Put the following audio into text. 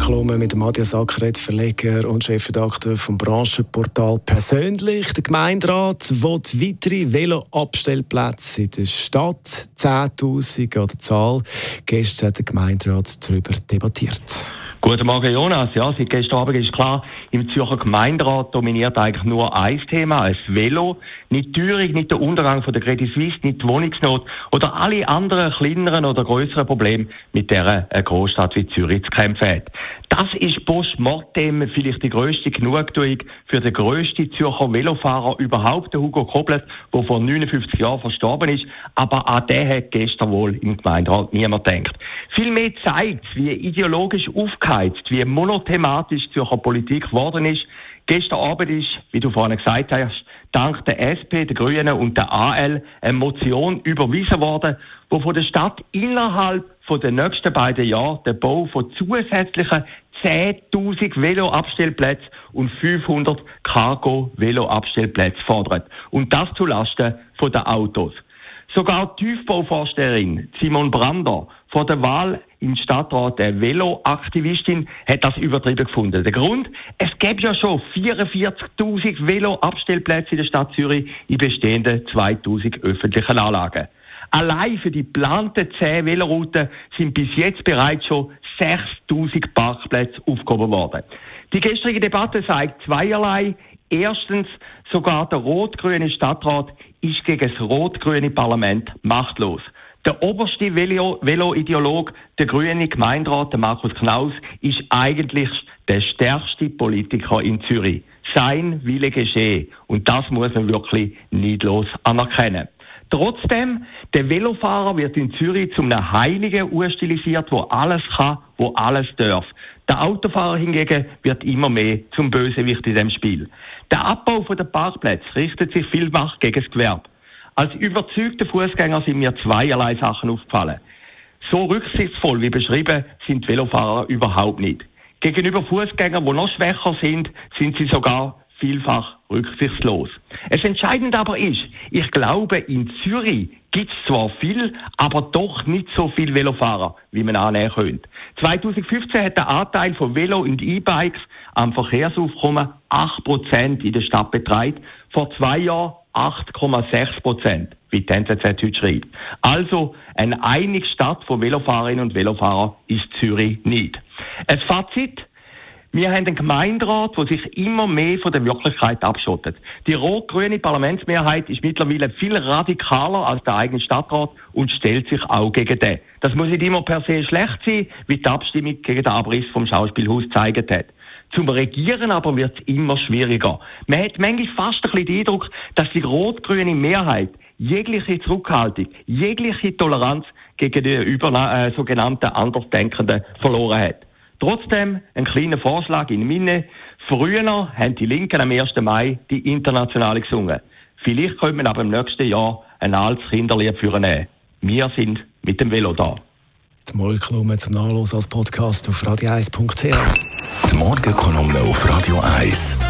Morgenkolumne mit Matthias Ackeret, Verleger und Chefredakteur vom Branchenportal Persönlich. Der Gemeinderat will weitere Veloabstellplätze in der Stadt. 10.000 an der Zahl. Gestern hat der Gemeinderat darüber debattiert. Guten Morgen, Jonas. Ja, seit gestern Abend ist klar, im Zürcher Gemeinderat dominiert eigentlich nur ein Thema, ein Velo. Nicht die Teuerung, nicht der Untergang von der Credit Suisse, nicht die Wohnungsnot oder alle anderen kleineren oder größeren Probleme, mit denen eine Großstadt wie Zürich zu kämpfen hat. Das ist postmortem vielleicht die grösste Genugtuung für den grössten Zürcher Velofahrer überhaupt, der Hugo Koblet, der vor 59 Jahren verstorben ist. Aber an den hat gestern wohl im Gemeinderat niemand gedacht. Vielmehr zeigt wie ideologisch aufgeheizt, wie monothematisch Zürcher Politik geworden ist. Gestern Abend ist, wie du vorhin gesagt hast, dank der SP, der Grünen und der AL eine Motion überwiesen worden, wo von der Stadt innerhalb von den nächsten beiden Jahren den Bau von zusätzlichen 10.000 Veloabstellplätzen und 500 Cargo-Veloabstellplätzen fordert. Und das zulasten von den Autos. Sogar die Tiefbauvorsteherin Simon Brander vor der Wahl im Stadtrat der Veloaktivistin hat das übertrieben gefunden. Der Grund, es gäbe ja schon 44.000 Veloabstellplätze in der Stadt Zürich in bestehenden 2.000 öffentlichen Anlagen. Allein für die geplanten 10 Velorouten sind bis jetzt bereits schon 6000 Parkplätze aufgehoben worden. Die gestrige Debatte zeigt zweierlei. Erstens, sogar der rot-grüne Stadtrat ist gegen das rot-grüne Parlament machtlos. Der oberste Velo-Ideolog, der grüne Gemeinderat, der Markus Knaus, ist eigentlich der stärkste Politiker in Zürich. Sein Wille geschehe. Und das muss man wirklich neidlos anerkennen. Trotzdem, der Velofahrer wird in Zürich zum Heiligen urstilisiert, wo alles kann, wo alles darf. Der Autofahrer hingegen wird immer mehr zum Bösewicht in dem Spiel. Der Abbau der Parkplätze richtet sich vielfach gegen das Gewerbe. Als überzeugter Fußgänger sind mir zweierlei Sachen aufgefallen. So rücksichtsvoll wie beschrieben sind Velofahrer überhaupt nicht. Gegenüber Fußgängern, die noch schwächer sind, sind sie sogar vielfach rücksichtslos. Es entscheidend aber ist, ich glaube, in Zürich gibt es zwar viel, aber doch nicht so viel Velofahrer, wie man annehmen könnte. 2015 hat der Anteil von Velo und E-Bikes am Verkehrsaufkommen 8% in der Stadt betreibt. Vor zwei Jahren 8,6% wie die NZZ heute schreibt. Also eine einige Stadt von Velofahrerinnen und Velofahrern ist Zürich nicht. Ein Fazit, wir haben einen Gemeinderat, der sich immer mehr von der Wirklichkeit abschottet. Die rot-grüne Parlamentsmehrheit ist mittlerweile viel radikaler als der eigene Stadtrat und stellt sich auch gegen den. Das muss nicht immer per se schlecht sein, wie die Abstimmung gegen den Abriss vom Schauspielhaus gezeigt hat. Zum Regieren aber wird es immer schwieriger. Man hat manchmal fast ein bisschen den Eindruck, dass die rot-grüne Mehrheit jegliche Zurückhaltung, jegliche Toleranz gegen die äh, sogenannten Andersdenkenden verloren hat. Trotzdem ein kleiner Vorschlag in Minne. Früher haben die Linken am 1. Mai die Internationale gesungen. Vielleicht können wir aber im nächsten Jahr ein altes Kinderlied führen. Wir sind mit dem Velo da. Die Morgenkolumne zum Nachlesen als Podcast auf radio1.ch. Die Morgenkolumne auf Radio 1.